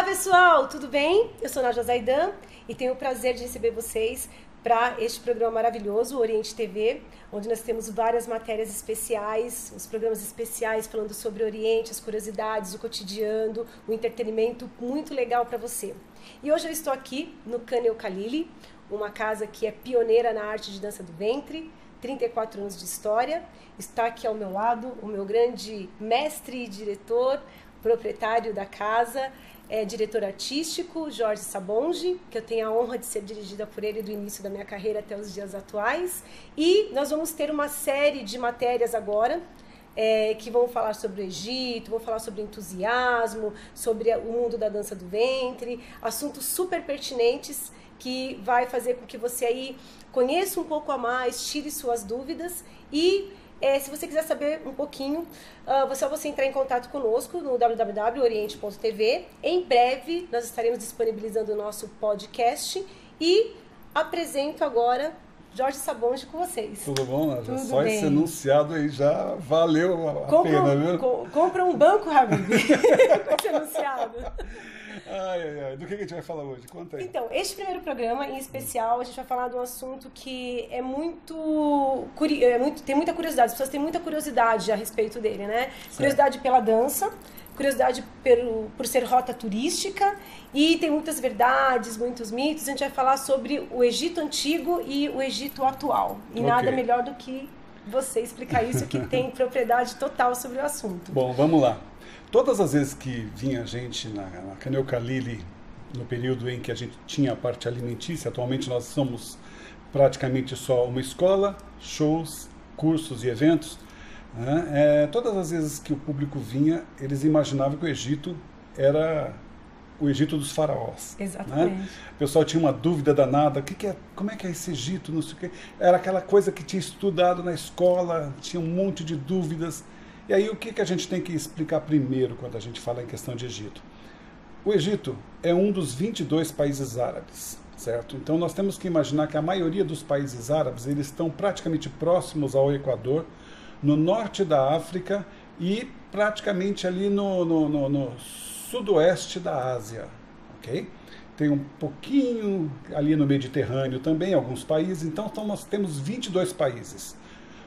Olá pessoal, tudo bem? Eu sou Naja Zaidan e tenho o prazer de receber vocês para este programa maravilhoso, Oriente TV, onde nós temos várias matérias especiais, os programas especiais falando sobre o Oriente, as curiosidades, o cotidiano, o entretenimento muito legal para você. E hoje eu estou aqui no Canel Khalili, uma casa que é pioneira na arte de dança do ventre, 34 anos de história. Está aqui ao meu lado o meu grande mestre e diretor, proprietário da casa, é diretor artístico, Jorge Sabonge, que eu tenho a honra de ser dirigida por ele do início da minha carreira até os dias atuais. E nós vamos ter uma série de matérias agora. É, que vão falar sobre o Egito, vão falar sobre entusiasmo, sobre o mundo da dança do ventre, assuntos super pertinentes que vai fazer com que você aí conheça um pouco a mais, tire suas dúvidas e é, se você quiser saber um pouquinho, uh, só você entrar em contato conosco no www.oriente.tv. Em breve nós estaremos disponibilizando o nosso podcast e apresento agora Jorge Sabonge com vocês. Tudo bom, Nádia? Só bem. esse enunciado aí já valeu a compra pena, um, viu? Co compra um banco, Habib, com esse enunciado. Ai, ai, ai. Do que a gente vai falar hoje? Conta aí. Então, este primeiro programa, em especial, a gente vai falar de um assunto que é muito, é muito tem muita curiosidade. As pessoas têm muita curiosidade a respeito dele, né? Certo. Curiosidade pela dança, curiosidade pelo, por ser rota turística e tem muitas verdades, muitos mitos. A gente vai falar sobre o Egito antigo e o Egito atual. E okay. nada melhor do que você explicar isso, que tem propriedade total sobre o assunto. Bom, vamos lá. Todas as vezes que vinha gente na, na Canel Khalili, no período em que a gente tinha a parte alimentícia, atualmente nós somos praticamente só uma escola, shows, cursos e eventos. Né? É, todas as vezes que o público vinha, eles imaginavam que o Egito era o Egito dos faraós. Né? Exatamente. Né? O pessoal tinha uma dúvida danada, o que, que, é, como é que é esse Egito, não sei o quê. Era aquela coisa que tinha estudado na escola, tinha um monte de dúvidas. E aí o que, que a gente tem que explicar primeiro quando a gente fala em questão de Egito? O Egito é um dos 22 países árabes, certo? Então nós temos que imaginar que a maioria dos países árabes eles estão praticamente próximos ao Equador, no norte da África e praticamente ali no, no, no, no sudoeste da Ásia, ok? Tem um pouquinho ali no Mediterrâneo também, alguns países. Então, então nós temos 22 países.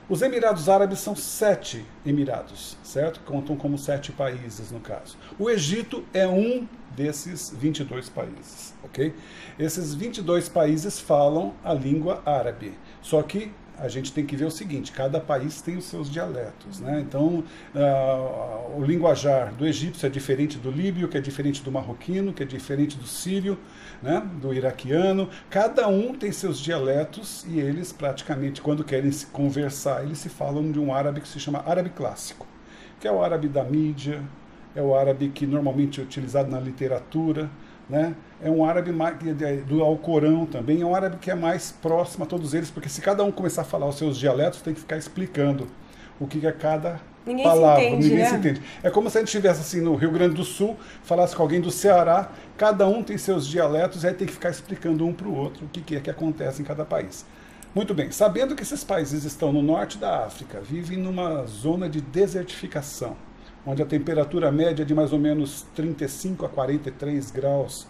Os Emirados Árabes são sete Emirados, certo? Contam como sete países no caso. O Egito é um desses 22 países, ok? Esses 22 países falam a língua árabe, só que a gente tem que ver o seguinte: cada país tem os seus dialetos. Né? Então, uh, o linguajar do egípcio é diferente do líbio, que é diferente do marroquino, que é diferente do sírio, né? do iraquiano. Cada um tem seus dialetos e eles, praticamente, quando querem se conversar, eles se falam de um árabe que se chama árabe clássico, que é o árabe da mídia, é o árabe que normalmente é utilizado na literatura né? É um árabe mais, do Alcorão também, é um árabe que é mais próximo a todos eles, porque se cada um começar a falar os seus dialetos, tem que ficar explicando o que é cada Ninguém palavra. Se entende, Ninguém né? se entende. É como se a gente estivesse assim no Rio Grande do Sul, falasse com alguém do Ceará, cada um tem seus dialetos, e aí tem que ficar explicando um para o outro o que é que acontece em cada país. Muito bem, sabendo que esses países estão no norte da África, vivem numa zona de desertificação, onde a temperatura média é de mais ou menos 35 a 43 graus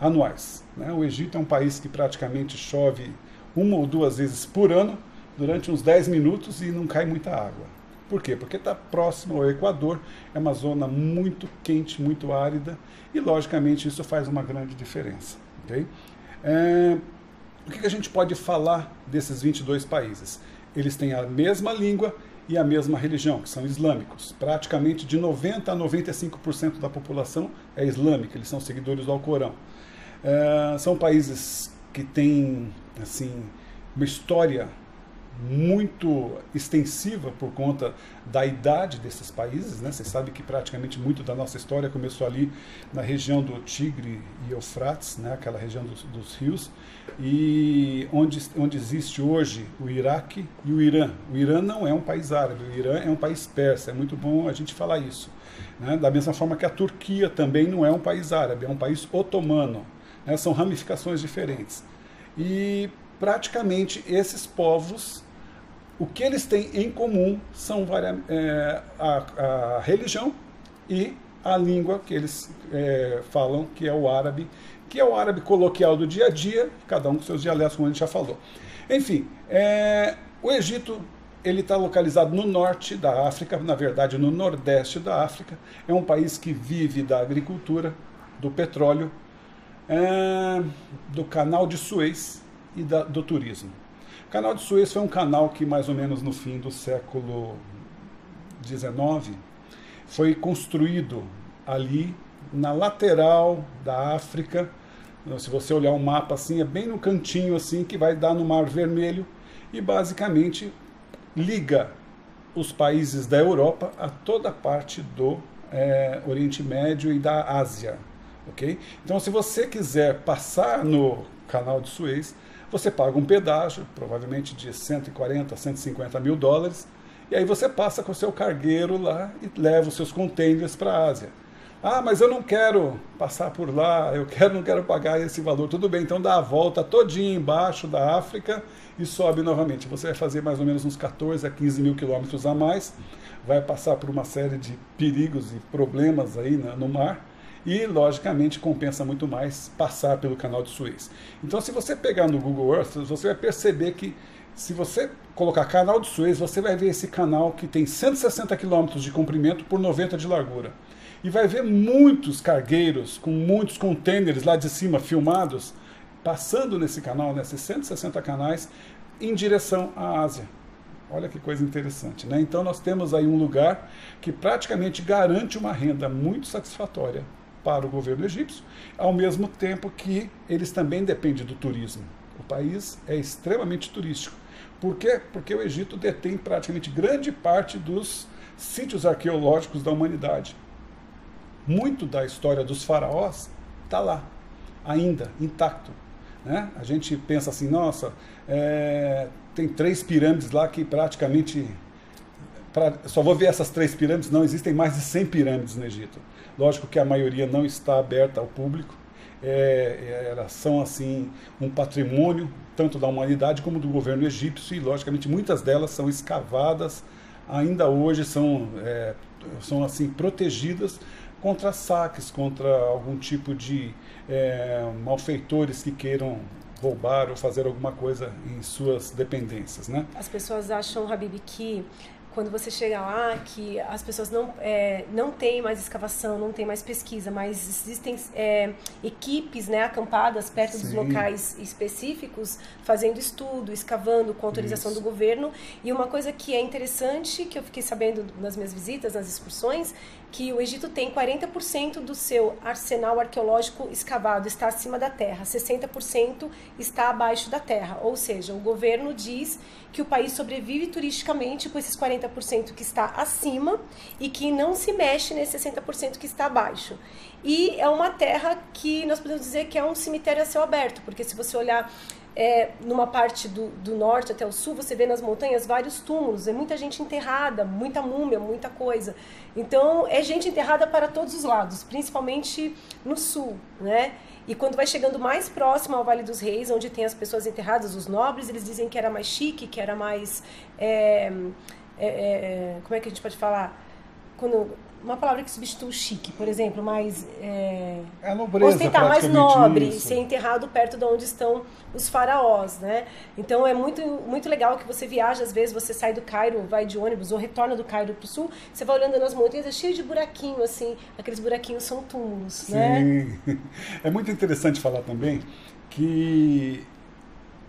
anuais. Né? O Egito é um país que praticamente chove uma ou duas vezes por ano, durante uns 10 minutos e não cai muita água. Por quê? Porque está próximo ao Equador, é uma zona muito quente, muito árida, e logicamente isso faz uma grande diferença. Okay? É, o que a gente pode falar desses 22 países? Eles têm a mesma língua e a mesma religião, que são islâmicos. Praticamente de 90% a 95% da população é islâmica, eles são seguidores do Alcorão. É, são países que têm assim, uma história muito extensiva por conta da idade desses países. Né? Você sabe que praticamente muito da nossa história começou ali na região do Tigre e Eufrates, né? aquela região dos, dos rios, e onde, onde existe hoje o Iraque e o Irã. O Irã não é um país árabe, o Irã é um país persa. É muito bom a gente falar isso. Né? Da mesma forma que a Turquia também não é um país árabe, é um país otomano. Né? São ramificações diferentes. E praticamente esses povos, o que eles têm em comum são é, a, a religião e a língua que eles é, falam, que é o árabe, que é o árabe coloquial do dia a dia, cada um com seus dialetos, como a gente já falou. Enfim, é, o Egito ele está localizado no norte da África, na verdade no nordeste da África. É um país que vive da agricultura, do petróleo, é, do canal de Suez e da, do turismo. O canal de Suez foi um canal que mais ou menos no fim do século XIX foi construído ali na lateral da África. Se você olhar um mapa assim, é bem no cantinho assim que vai dar no Mar Vermelho e basicamente liga os países da Europa a toda parte do é, Oriente Médio e da Ásia. ok? Então, se você quiser passar no canal de Suez, você paga um pedágio, provavelmente de 140, 150 mil dólares, e aí você passa com o seu cargueiro lá e leva os seus containers para a Ásia. Ah, mas eu não quero passar por lá, eu quero, não quero pagar esse valor. Tudo bem, então dá a volta todinha embaixo da África e sobe novamente. Você vai fazer mais ou menos uns 14 a 15 mil quilômetros a mais, vai passar por uma série de perigos e problemas aí no mar e, logicamente, compensa muito mais passar pelo canal de Suez. Então, se você pegar no Google Earth, você vai perceber que se você colocar canal de Suez, você vai ver esse canal que tem 160 quilômetros de comprimento por 90 de largura. E vai ver muitos cargueiros com muitos containers lá de cima filmados passando nesse canal, nesses 160 canais, em direção à Ásia. Olha que coisa interessante, né? Então nós temos aí um lugar que praticamente garante uma renda muito satisfatória para o governo egípcio, ao mesmo tempo que eles também dependem do turismo. O país é extremamente turístico. Por quê? Porque o Egito detém praticamente grande parte dos sítios arqueológicos da humanidade. Muito da história dos faraós está lá, ainda intacto. Né? A gente pensa assim, nossa, é, tem três pirâmides lá que praticamente. Pra, só vou ver essas três pirâmides, não, existem mais de 100 pirâmides no Egito. Lógico que a maioria não está aberta ao público, é, é, elas são assim um patrimônio tanto da humanidade como do governo egípcio e logicamente muitas delas são escavadas ainda hoje são é, são assim protegidas contra saques contra algum tipo de é, malfeitores que queiram roubar ou fazer alguma coisa em suas dependências, né? As pessoas acham, Habib, que quando você chega lá, que as pessoas não, é, não têm mais escavação, não tem mais pesquisa, mas existem é, equipes né, acampadas perto Sim. dos locais específicos, fazendo estudo, escavando com autorização Isso. do governo. E uma coisa que é interessante, que eu fiquei sabendo nas minhas visitas, nas excursões, que o Egito tem 40% do seu arsenal arqueológico escavado está acima da terra, 60% está abaixo da terra. Ou seja, o governo diz que o país sobrevive turisticamente com esses 40% que está acima e que não se mexe nesse 60% que está abaixo. E é uma terra que nós podemos dizer que é um cemitério a céu aberto, porque se você olhar é, numa parte do, do norte até o sul, você vê nas montanhas vários túmulos, é muita gente enterrada, muita múmia, muita coisa. Então, é gente enterrada para todos os lados, principalmente no sul, né? E quando vai chegando mais próximo ao Vale dos Reis, onde tem as pessoas enterradas, os nobres, eles dizem que era mais chique, que era mais. É, é, é, como é que a gente pode falar? Quando, uma palavra que substitui o chique, por exemplo, mais. É, é nobreza, ostentar, mais nobre, isso. ser enterrado perto de onde estão os faraós, né? Então é muito, muito legal que você viaja, às vezes você sai do Cairo, vai de ônibus ou retorna do Cairo para o sul, você vai olhando nas montanhas, é cheio de buraquinho, assim, aqueles buraquinhos são túmulos, Sim. né? É muito interessante falar também que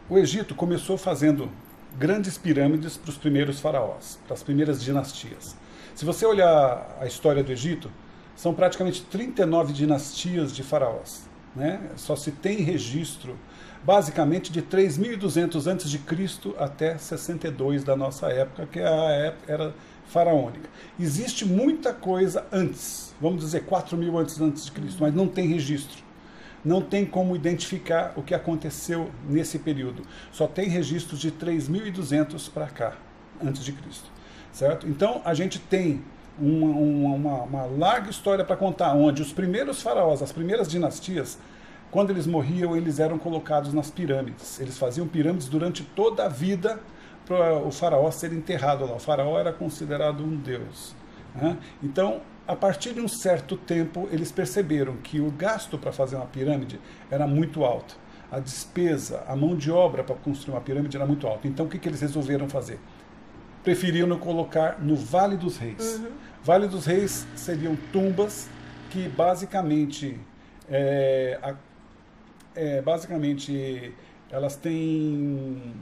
o Egito começou fazendo grandes pirâmides para os primeiros faraós, para as primeiras dinastias. Se você olhar a história do Egito, são praticamente 39 dinastias de faraós. Né? Só se tem registro, basicamente, de 3.200 a.C. até 62 da nossa época, que é a era faraônica. Existe muita coisa antes, vamos dizer 4 mil antes, antes de Cristo, mas não tem registro. Não tem como identificar o que aconteceu nesse período. Só tem registros de 3.200 para cá, antes de Cristo certo? Então a gente tem uma, uma, uma larga história para contar, onde os primeiros faraós, as primeiras dinastias, quando eles morriam, eles eram colocados nas pirâmides. Eles faziam pirâmides durante toda a vida para o faraó ser enterrado lá. O faraó era considerado um deus. Né? Então, a partir de um certo tempo, eles perceberam que o gasto para fazer uma pirâmide era muito alto. A despesa, a mão de obra para construir uma pirâmide era muito alta. Então, o que, que eles resolveram fazer? Preferiram colocar no Vale dos Reis. Uhum. Vale dos Reis seriam tumbas que basicamente, é, a, é, basicamente elas têm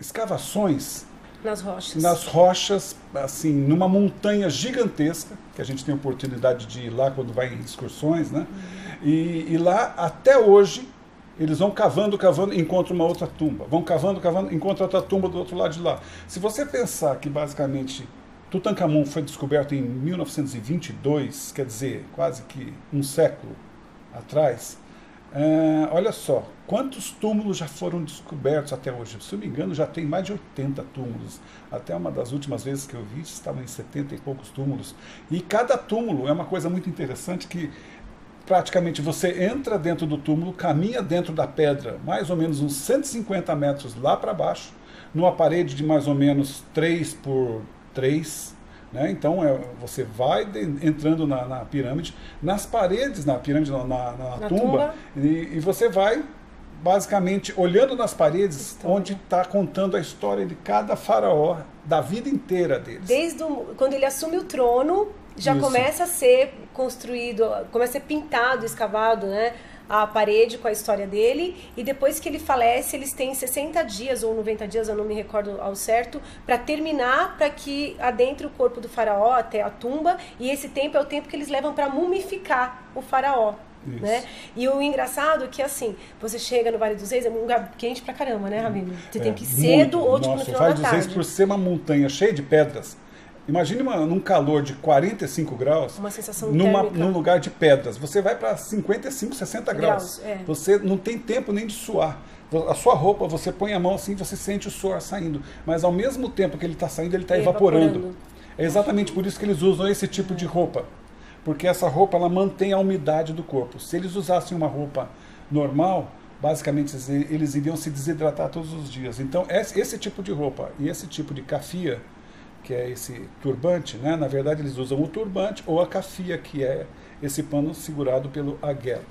escavações nas rochas. Nas rochas, assim, numa montanha gigantesca, que a gente tem oportunidade de ir lá quando vai em excursões, né? Uhum. E, e, lá, até hoje, eles vão cavando, cavando, encontram uma outra tumba. Vão cavando, cavando, encontram outra tumba do outro lado de lá. Se você pensar que, basicamente, Tutankhamun foi descoberto em 1922, quer dizer, quase que um século atrás, Uh, olha só, quantos túmulos já foram descobertos até hoje? Se eu me engano, já tem mais de 80 túmulos. Até uma das últimas vezes que eu vi, estavam em 70 e poucos túmulos. E cada túmulo é uma coisa muito interessante que praticamente você entra dentro do túmulo, caminha dentro da pedra, mais ou menos uns 150 metros lá para baixo, numa parede de mais ou menos 3 por 3 né? Então é, você vai de, entrando na, na, pirâmide, nas paredes, na pirâmide, na, na, na tumba. E, e, você vai basicamente olhando nas paredes história. onde está contando a história de cada faraó, da vida inteira deles. Desde o, quando ele assume o trono, já Isso. começa a ser construído, começa a ser pintado, escavado, né? a parede com a história dele e depois que ele falece, eles têm 60 dias ou 90 dias, eu não me recordo ao certo, para terminar para que adentre o corpo do faraó até a tumba e esse tempo é o tempo que eles levam para mumificar o faraó. Né? E o engraçado é que assim, você chega no Vale dos Reis, é um lugar quente pra caramba, né, Rabino? Você é, tem que ir cedo muito. ou tipo, no final o Vale da dos Reis, por ser uma montanha cheia de pedras, Imagine uma, num calor de 45 graus, uma sensação numa, num lugar de pedras. Você vai para 55, 60 graus. graus é. Você não tem tempo nem de suar. A sua roupa, você põe a mão assim, você sente o suor saindo. Mas ao mesmo tempo que ele está saindo, ele está evaporando. evaporando. É exatamente por isso que eles usam esse tipo é. de roupa. Porque essa roupa ela mantém a umidade do corpo. Se eles usassem uma roupa normal, basicamente eles iriam se desidratar todos os dias. Então, esse tipo de roupa e esse tipo de cafia que é esse turbante, né? na verdade eles usam o turbante ou a cafia, que é esse pano segurado pelo aguel.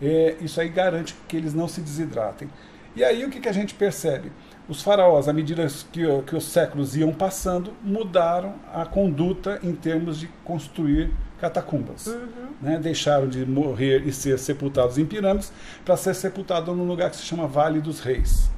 É, isso aí garante que eles não se desidratem. E aí o que, que a gente percebe? Os faraós, à medida que, que os séculos iam passando, mudaram a conduta em termos de construir catacumbas. Uhum. Né? Deixaram de morrer e ser sepultados em pirâmides para ser sepultado num lugar que se chama Vale dos Reis.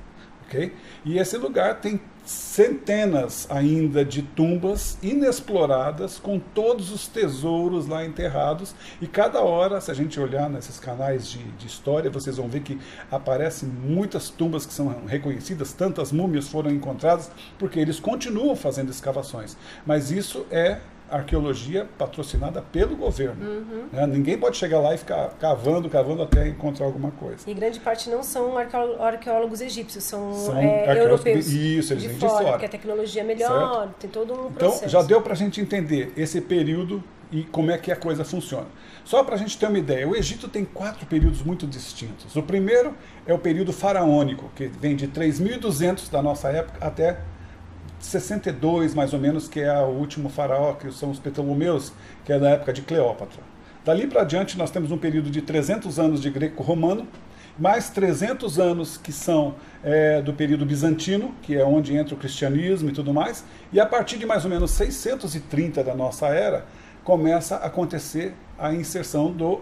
Okay? E esse lugar tem centenas ainda de tumbas inexploradas com todos os tesouros lá enterrados e cada hora, se a gente olhar nesses canais de, de história, vocês vão ver que aparecem muitas tumbas que são reconhecidas, tantas múmias foram encontradas, porque eles continuam fazendo escavações. Mas isso é arqueologia patrocinada pelo governo. Uhum. Né? Ninguém pode chegar lá e ficar cavando, cavando até encontrar alguma coisa. E grande parte não são arqueólogos egípcios, são, são é, europeus. Isso, eles de vêm fora, de fora. Porque a tecnologia é melhor, certo? tem todo um então, processo. Então, já deu para a gente entender esse período e como é que a coisa funciona. Só para a gente ter uma ideia, o Egito tem quatro períodos muito distintos. O primeiro é o período faraônico, que vem de 3.200 da nossa época até 62, mais ou menos, que é o último faraó, que são os Ptolomeus, que é da época de Cleópatra. Dali para diante, nós temos um período de 300 anos de greco-romano, mais 300 anos que são é, do período bizantino, que é onde entra o cristianismo e tudo mais, e a partir de mais ou menos 630 da nossa era, começa a acontecer a inserção do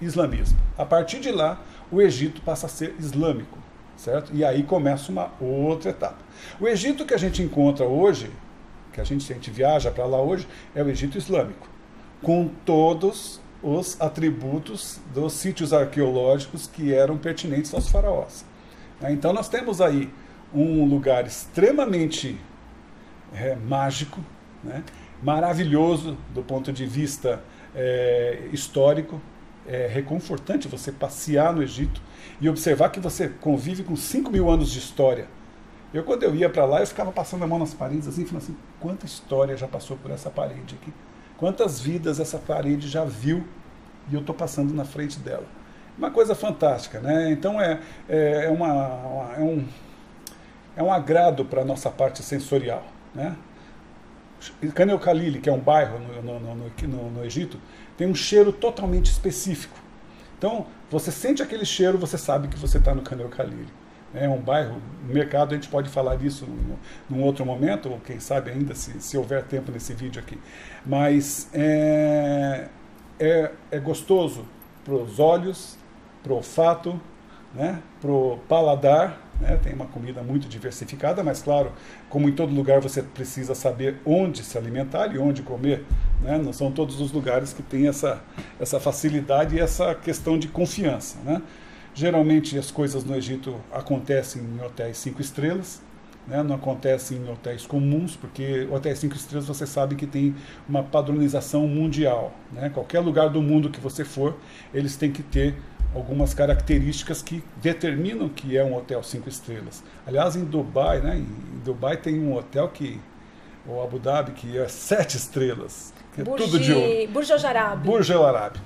islamismo. A partir de lá, o Egito passa a ser islâmico certo? E aí começa uma outra etapa. O Egito que a gente encontra hoje, que a gente, a gente viaja para lá hoje, é o Egito Islâmico, com todos os atributos dos sítios arqueológicos que eram pertinentes aos faraós. Né? Então nós temos aí um lugar extremamente é, mágico, né? maravilhoso do ponto de vista é, histórico, é reconfortante você passear no Egito e observar que você convive com 5 mil anos de história. Eu, quando eu ia para lá, eu ficava passando a mão nas paredes assim, falando assim: quanta história já passou por essa parede aqui? Quantas vidas essa parede já viu e eu estou passando na frente dela? Uma coisa fantástica, né? Então é, é, é uma, uma, é, um, é um agrado para a nossa parte sensorial, né? Canel Khalili, que é um bairro no, no, no, no, Egito, tem um cheiro totalmente específico. Então, você sente aquele cheiro, você sabe que você está no Canel Khalili. É um bairro, mercado, a gente pode falar disso num outro momento, ou quem sabe ainda, se, se houver tempo nesse vídeo aqui. Mas é, é, é gostoso para os olhos, para o olfato, né, para o paladar, né, tem uma comida muito diversificada, mas claro, como em todo lugar você precisa saber onde se alimentar e onde comer. Né, não são todos os lugares que têm essa, essa facilidade e essa questão de confiança. Né. Geralmente as coisas no Egito acontecem em hotéis cinco estrelas, né, não acontecem em hotéis comuns, porque hotéis cinco estrelas você sabe que tem uma padronização mundial. Né? Qualquer lugar do mundo que você for, eles têm que ter algumas características que determinam que é um hotel cinco estrelas. Aliás, em Dubai, né, em Dubai tem um hotel que, o Abu Dhabi, que é sete estrelas, que é Burj, tudo de ouro. Burj Al Arab. Burj Al Arab.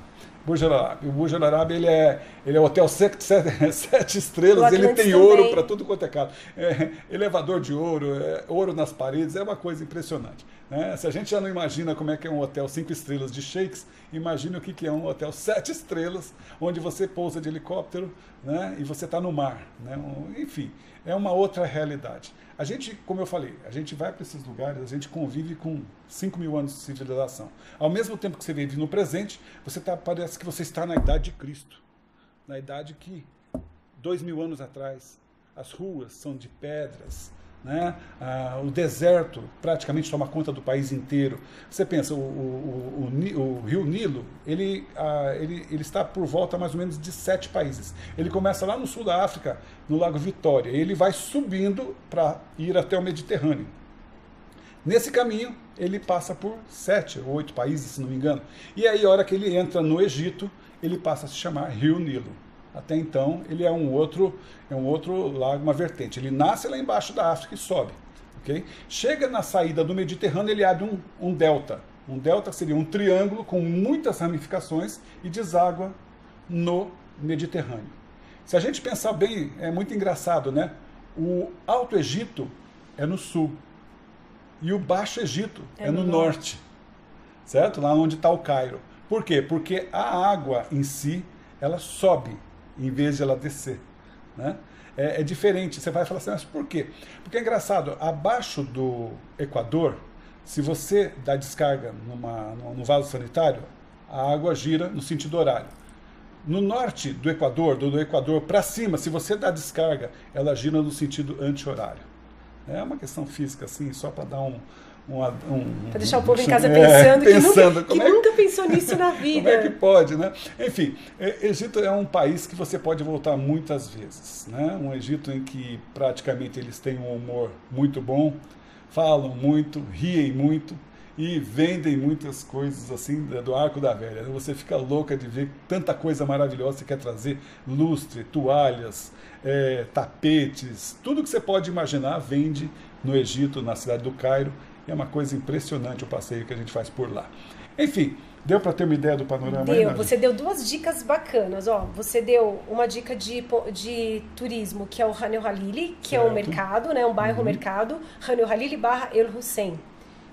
Burj Al Arab. O Burj Al Arab ele é, ele é hotel sete, sete, sete estrelas, ele tem também. ouro para tudo quanto é caro. É, elevador de ouro, é, ouro nas paredes, é uma coisa impressionante. Né? Se a gente já não imagina como é que é um hotel cinco estrelas de shakes, imagine o que, que é um hotel sete estrelas, onde você pousa de helicóptero né? e você está no mar. Né? Enfim, é uma outra realidade. A gente, como eu falei, a gente vai para esses lugares, a gente convive com 5 mil anos de civilização. Ao mesmo tempo que você vive no presente, você tá, parece que você está na idade de Cristo. Na idade que, dois mil anos atrás, as ruas são de pedras, né? Ah, o deserto praticamente toma conta do país inteiro. Você pensa, o, o, o, o rio Nilo, ele, ah, ele, ele está por volta mais ou menos de sete países. Ele começa lá no sul da África, no Lago Vitória, e ele vai subindo para ir até o Mediterrâneo. Nesse caminho, ele passa por sete ou oito países, se não me engano. E aí, a hora que ele entra no Egito, ele passa a se chamar Rio Nilo. Até então, ele é um outro, é um outro lago, uma vertente. Ele nasce lá embaixo da África e sobe. Okay? Chega na saída do Mediterrâneo, ele abre um, um delta. Um delta seria um triângulo com muitas ramificações e deságua no Mediterrâneo. Se a gente pensar bem, é muito engraçado, né? O Alto Egito é no sul e o Baixo Egito é, é no, no norte. norte, certo? Lá onde está o Cairo. Por quê? Porque a água em si ela sobe em vez de ela descer. Né? É, é, diferente. Você vai falar assim, mas por quê? Porque é engraçado, abaixo do Equador, se você dá descarga numa, no vaso sanitário, a água gira no sentido horário. No norte do Equador, do, do Equador para cima, se você dá descarga, ela gira no sentido anti-horário. É uma questão física, assim, só para dar um, um, um, para deixar o povo em casa pensando, é, pensando que, nunca, que é, nunca pensou nisso na vida. Como é que pode, né? Enfim, é, Egito é um país que você pode voltar muitas vezes, né? Um Egito em que praticamente eles têm um humor muito bom, falam muito, riem muito e vendem muitas coisas assim do arco da velha. Você fica louca de ver tanta coisa maravilhosa que você quer trazer, lustre, toalhas, é, tapetes, tudo que você pode imaginar vende no Egito, na cidade do Cairo é uma coisa impressionante o passeio que a gente faz por lá. Enfim, deu para ter uma ideia do panorama? Deu. Aí, você deu duas dicas bacanas. Ó, você deu uma dica de, de turismo, que é o Hanel Halili, que certo. é um mercado, né, um bairro uhum. mercado. Hanel Halili barra El Hussein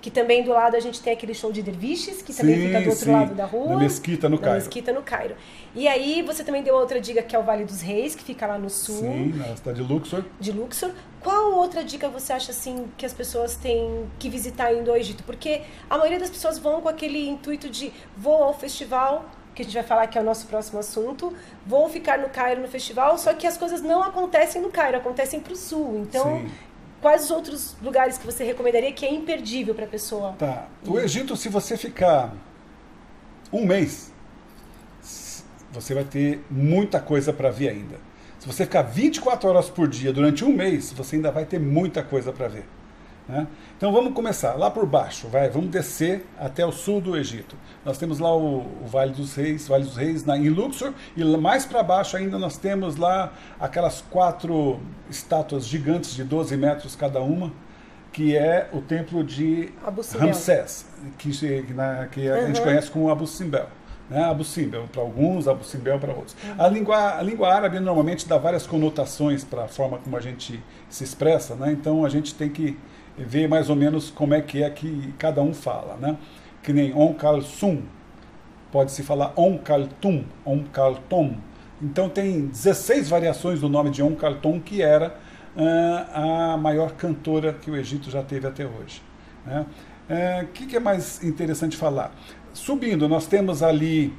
que também do lado a gente tem aquele show de derviches, que também sim, fica do outro sim. lado da rua. Na Mesquita, no Cairo. Mesquita, no Cairo. E aí você também deu outra dica, que é o Vale dos Reis, que fica lá no sul. Sim, na cidade de Luxor. De Luxor. Qual outra dica você acha, assim, que as pessoas têm que visitar indo ao Egito? Porque a maioria das pessoas vão com aquele intuito de vou ao festival, que a gente vai falar que é o nosso próximo assunto, vou ficar no Cairo no festival, só que as coisas não acontecem no Cairo, acontecem para o sul. Então, Sim quais os outros lugares que você recomendaria que é imperdível para a pessoa? Tá. O Egito, se você ficar um mês, você vai ter muita coisa para ver ainda. Se você ficar 24 horas por dia durante um mês, você ainda vai ter muita coisa para ver. Né? Então vamos começar lá por baixo, vai, vamos descer até o sul do Egito. Nós temos lá o, o Vale dos Reis, Vale dos Reis na, em Luxor, e mais para baixo ainda nós temos lá aquelas quatro estátuas gigantes de 12 metros cada uma, que é o templo de Ramsés, que, na, que a uhum. gente conhece como Abu Simbel. Né? Abu Simbel para alguns, Abu Simbel para outros. Uhum. A, língua, a língua árabe normalmente dá várias conotações para a forma como a gente se expressa, né? então a gente tem que ver mais ou menos como é que é que cada um fala, né? Que nem Onkalsum, pode se falar Onkaltum, Onkaltom. Então tem 16 variações do nome de Onkaltom, que era uh, a maior cantora que o Egito já teve até hoje. O né? uh, que, que, é mais interessante falar? Subindo, nós temos ali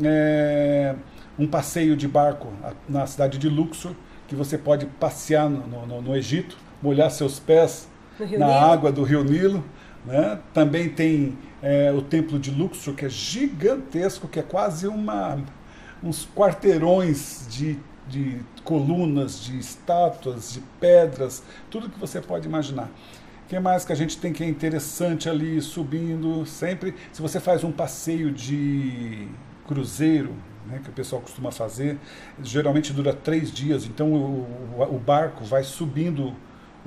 uh, um passeio de barco na cidade de Luxor, que você pode passear no, no, no Egito, molhar seus pés na Nilo. água do rio Nilo. Né? Também tem é, o templo de Luxor, que é gigantesco, que é quase uma, uns quarteirões de, de colunas, de estátuas, de pedras, tudo que você pode imaginar. O que mais que a gente tem que é interessante ali, subindo sempre? Se você faz um passeio de cruzeiro, né, que o pessoal costuma fazer, geralmente dura três dias, então o, o, o barco vai subindo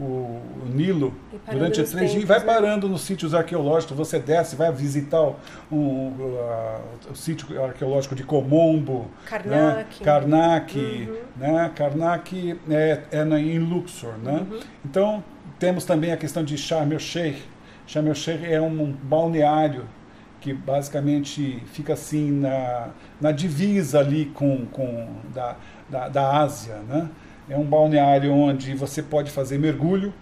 o, o Nilo durante três tempos, dias, vai né? parando nos sítios arqueológicos. Você desce, vai visitar o, uh, o sítio arqueológico de Comombo, Karnak, né? Karnak, uhum. né? Karnak é, é em Luxor, né? Uhum. Então temos também a questão de Sharm el Sheikh. Sharm el Sheikh é um balneário que basicamente fica assim na, na divisa ali com, com da, da, da Ásia, né? É um balneário onde você pode fazer mergulho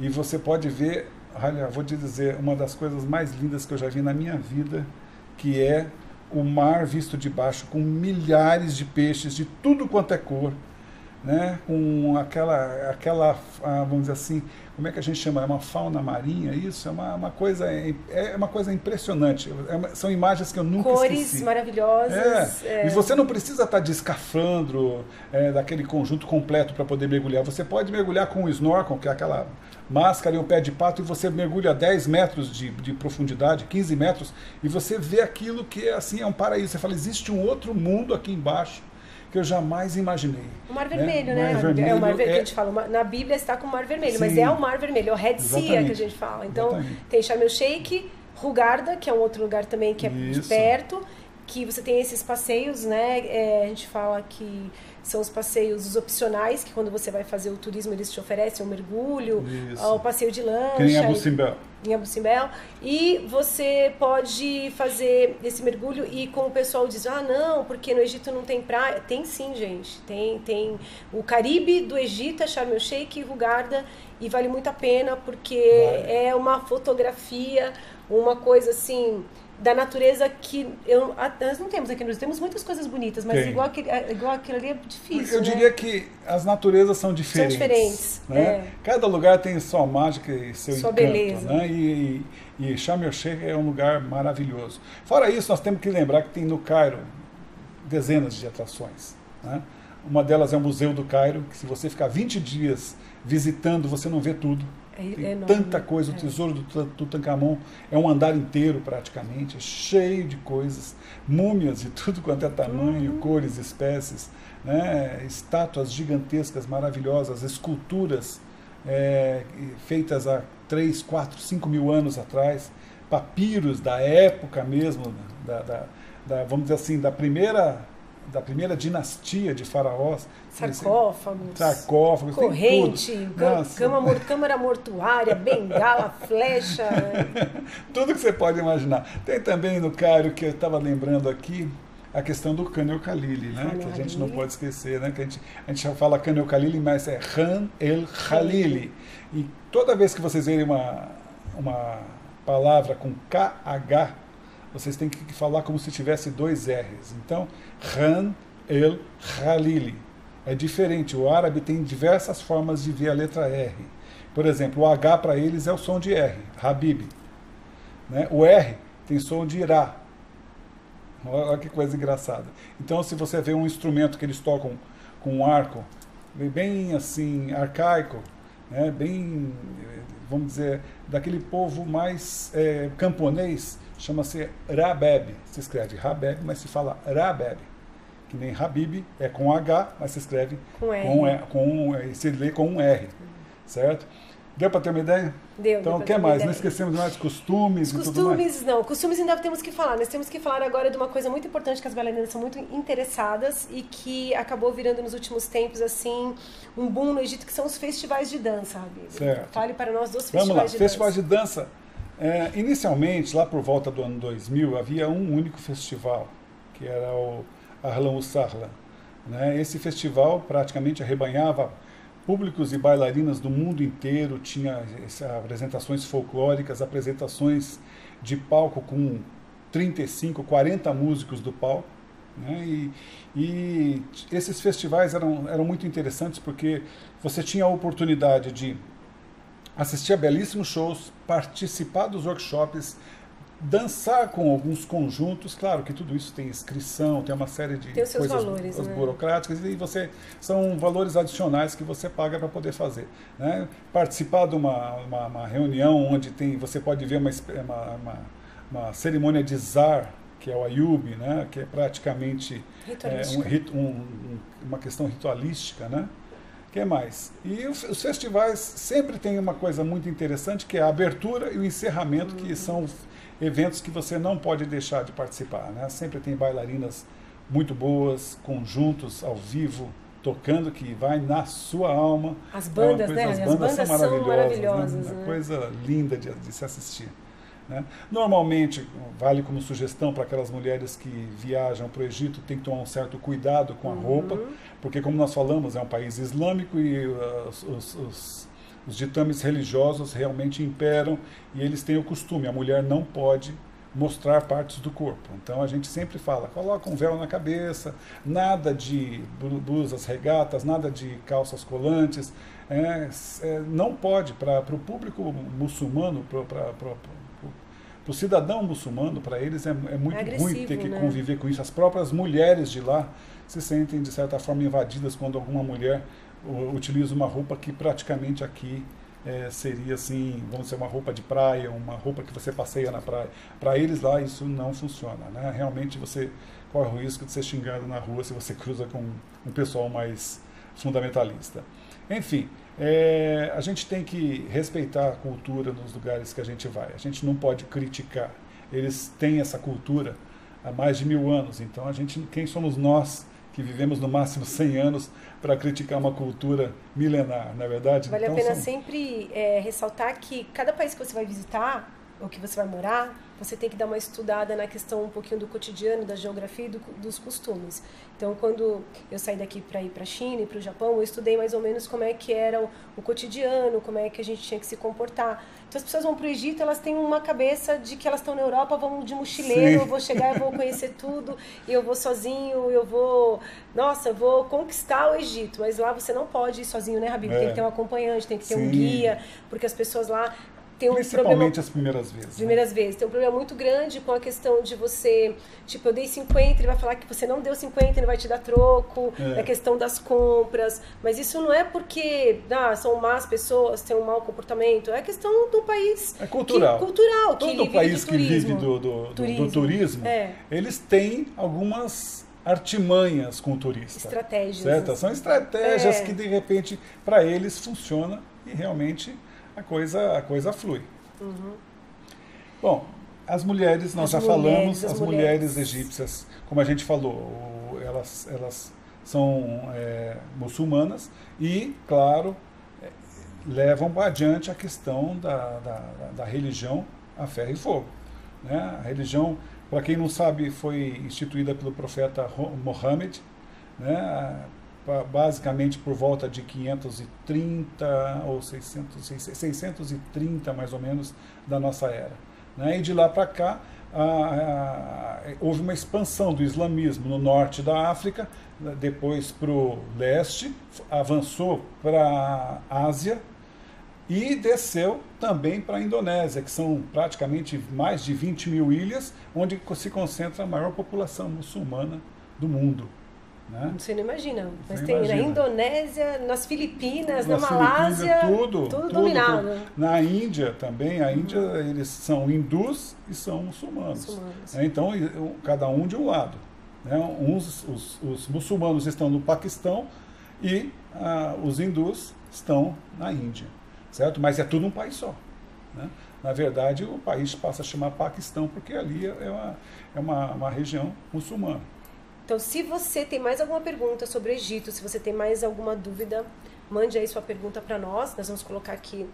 e você pode ver, olha, vou te dizer, uma das coisas mais lindas que eu já vi na minha vida, que é o mar visto de baixo com milhares de peixes de tudo quanto é cor, né? com aquela, aquela, ah, vamos dizer assim, como é que a gente chama? É uma fauna marinha, isso? É uma, uma coisa, é uma coisa impressionante. É uma, são imagens que eu nunca Cores esqueci. Cores maravilhosas. É. É. E você não precisa estar de escafandro, é, daquele conjunto completo para poder mergulhar. Você pode mergulhar com o snorkel, que é aquela máscara e o pé de pato, e você mergulha a 10 metros de, de profundidade, 15 metros, e você vê aquilo que é assim, é um paraíso. Você fala, existe um outro mundo aqui embaixo que eu jamais imaginei. O Mar Vermelho, né? Mar vermelho é o Mar Vermelho é... que a gente fala. Na Bíblia está com o Mar Vermelho, Sim. mas é o Mar Vermelho, é o Red Sea que a gente fala. Então, Exatamente. tem Sharm el Sheikh, Rugarda, que é um outro lugar também que é Isso. de perto, que você tem esses passeios, né? É, a gente fala que são os passeios os opcionais, que quando você vai fazer o turismo eles te oferecem um mergulho, Isso. o passeio de lancha. Que nem a Bucimbel. Em Abucimbel. E você pode fazer esse mergulho e como o pessoal diz, ah, não, porque no Egito não tem praia. Tem sim, gente. Tem, tem o Caribe do Egito, é Sharm el Sheikh e Rugarda, e vale muito a pena porque vale. é uma fotografia, uma coisa assim da natureza que eu, nós não temos aqui, nós temos muitas coisas bonitas, mas igual, aquele, igual aquilo ali é difícil. Eu né? diria que as naturezas são diferentes. São diferentes. Né? É. Cada lugar tem sua mágica e seu sua encanto. beleza. Né? E, e, e Sharm é um lugar maravilhoso. Fora isso, nós temos que lembrar que tem no Cairo dezenas de atrações. Né? Uma delas é o Museu do Cairo, que se você ficar 20 dias visitando, você não vê tudo. É, Tem é tanta coisa, o é. tesouro do Tutankhamon é um andar inteiro praticamente, é cheio de coisas, múmias de tudo quanto é tamanho, uhum. cores, espécies, né? estátuas gigantescas, maravilhosas, esculturas é, feitas há 3, 4, 5 mil anos atrás, papiros da época mesmo, da, da, da vamos dizer assim, da primeira da primeira dinastia de faraós. Sarcófagos. Sarcófagos, corrente, cama, câmara mortuária, bengala, flecha. tudo que você pode imaginar. Tem também no Cairo, que eu estava lembrando aqui, a questão do Khan Khalili, né? que a gente não pode esquecer, né? que a gente, a gente já fala Khan Khalili, mas é Han el Khalili. E toda vez que vocês verem uma, uma palavra com KH, vocês têm que falar como se tivesse dois R's. Então, Han el Khalili. É diferente. O árabe tem diversas formas de ver a letra R. Por exemplo, o H para eles é o som de R, Habib. Né? O R tem som de Irá. Olha que coisa engraçada. Então, se você vê um instrumento que eles tocam com um arco, bem assim, arcaico, né? bem, vamos dizer, daquele povo mais é, camponês, chama-se Rabeb. Se escreve Rabeb, mas se fala Rabeb. Que nem Habib é com H, mas se escreve com R. Com, com, se lê com um R. Certo? Deu para ter uma ideia? Deu. Então, o que mais? Não esquecemos mais costumes Os e tudo mais? costumes, não. Costumes ainda temos que falar. Nós temos que falar agora de uma coisa muito importante que as bailarinas são muito interessadas e que acabou virando nos últimos tempos, assim, um boom no Egito, que são os festivais de dança, Habib. Certo. Fale para nós dos Vamos lá, festivais de festivais dança. de dança. É, inicialmente, lá por volta do ano 2000, havia um único festival, que era o Arlan Sarla. Né? Esse festival praticamente arrebanhava públicos e bailarinas do mundo inteiro, tinha apresentações folclóricas, apresentações de palco com 35, 40 músicos do palco. Né? E, e esses festivais eram, eram muito interessantes porque você tinha a oportunidade de assistir a belíssimos shows, participar dos workshops, dançar com alguns conjuntos. Claro que tudo isso tem inscrição, tem uma série de Tem coisas valores, né? burocráticas e você são valores adicionais que você paga para poder fazer. Né? Participar de uma, uma, uma reunião onde tem, você pode ver uma, uma, uma, cerimônia de zar, que é o Ayub, né? que é praticamente é, um- um- uma questão ritualística, né? Que mais? E os, os festivais sempre tem uma coisa muito interessante que é a abertura e o encerramento, que são eventos que você não pode deixar de participar. Né? Sempre tem bailarinas muito boas, conjuntos ao vivo, tocando, que vai na sua alma. As É bandas, coisa- né? As As bandas, bandas são são maravilhosas. maravilhosas, né? Uma né? coisa linda de, de se assistir. Né? Normalmente, vale como sugestão para aquelas mulheres que viajam para o Egito, tem que tomar um certo cuidado com a Uhum. roupa, porque, como nós falamos, é um país islâmico e uh, os, os, os, os ditames religiosos realmente imperam e eles têm o costume: a mulher não pode mostrar partes do corpo. Então a gente sempre fala, coloca um véu na cabeça, nada de blu- blusas regatas, nada de calças colantes. É, é, não pode, para o público muçulmano, para o cidadão muçulmano, para eles é, é muito É ruim ter que né? conviver com isso. As próprias mulheres de lá se sentem, de certa forma, invadidas quando alguma mulher uh, utiliza uma roupa que praticamente aqui eh, seria assim, vamos dizer, uma roupa de praia, uma roupa que você passeia na praia. Para eles lá isso não funciona. Né? Realmente você corre o risco de ser xingado na rua se você cruza com um pessoal mais fundamentalista. Enfim, eh, a gente tem que respeitar a cultura nos lugares que a gente vai. A gente não pode criticar. Eles têm essa cultura há mais de mil anos. Então, a gente, quem somos nós que vivemos no máximo 100 anos para criticar uma cultura milenar, não é verdade? Vale então, a pena são- sempre é, ressaltar que cada país que você vai visitar, ou que você vai morar, você tem que dar uma estudada na questão um pouquinho do cotidiano, da geografia e do- dos costumes. Então, quando eu saí daqui para ir para a China e para o Japão, eu estudei mais ou menos como é que era o, o cotidiano, como é que a gente tinha que se comportar. Então, as pessoas vão para o Egito, elas têm uma cabeça de que elas estão na Europa, vão de mochileiro, Sim. eu vou chegar, eu vou conhecer tudo, e eu vou sozinho, eu vou, nossa, eu vou conquistar o Egito. Mas lá você não pode ir sozinho, né, Rabib? É. Tem que ter um acompanhante, tem que ter um Sim. guia, porque as pessoas lá têm um problema Principalmente as primeiras vezes. né? primeiras vezes. Tem um problema muito grande com a questão de você, tipo, eu dei 50, ele vai falar que você não deu 50, ele vai te dar troco, É. a questão das compras. Mas isso não é porque ah, são más pessoas, têm um mau comportamento, é questão do país. É cultural. Que, cultural, que Todo vive país que vive do, do, do- Turismo. do turismo, É. eles têm algumas artimanhas com o turista. Estratégias. Certo? São estratégias É. que de repente para eles funciona e realmente a coisa, a coisa flui. Bom, as mulheres, nós As já mulheres, falamos, as as mulheres mulheres. egípcias, como a gente falou, elas, elas são é, muçulmanas e, claro, é, levam adiante a questão da, da, da religião a ferro e fogo. Né? A religião, para quem não sabe, foi instituída pelo profeta Ro- Mohammed, né? Ba- basicamente por volta de 530 ou 600, 630 mais ou menos da nossa era. Né? E de lá para cá a- a- houve uma expansão do islamismo no norte da África, depois para o leste, avançou para a Ásia e desceu também para a Indonésia, que são praticamente mais de 20 mil ilhas, onde se concentra a maior população muçulmana do mundo. Né? Você não imagina. Mas Você tem na imagina. Indonésia, nas Filipinas, na Nas Malásia, Filipinas, tudo, tudo, tudo, dominado. tudo. Na Índia também, a Índia eles são hindus e são muçulmanos. Muçulmanos. né? Então, cada um de um lado. né? Uns, os, os muçulmanos estão no Paquistão e ah, os hindus estão na Índia. certo? Mas é tudo um país só. Né? Na verdade, o país passa a chamar Paquistão porque ali é uma, é uma, uma região muçulmana. Então, se você tem mais alguma pergunta sobre o Egito, se você tem mais alguma dúvida, mande aí sua pergunta para nós. Nós vamos colocar aqui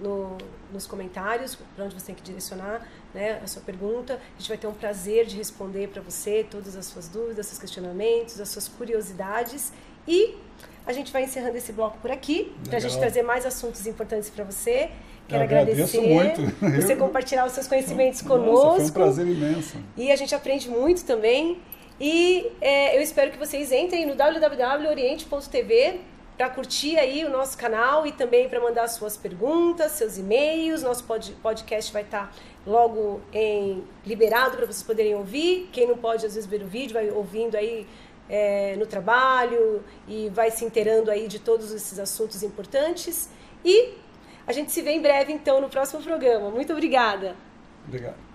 no, nos comentários para onde você tem que direcionar né, a sua pergunta. A gente vai ter um prazer de responder para você todas as suas dúvidas, seus questionamentos, as suas curiosidades. E a gente vai encerrando esse bloco por aqui, para a gente trazer mais assuntos importantes para você. Quero agradecer muito. você Eu... compartilhar os seus conhecimentos Nossa, conosco. Foi um prazer imenso. E a gente aprende muito também. E é, eu espero que vocês entrem no www.oriente.tv para curtir aí o nosso canal e também para mandar suas perguntas, seus e-mails. Nosso pod, podcast vai estar tá logo em liberado para vocês poderem ouvir. Quem não pode às vezes ver o vídeo, vai ouvindo aí é, no trabalho e vai se inteirando aí de todos esses assuntos importantes. E a gente se vê em breve então no próximo programa. Muito obrigada. Obrigado.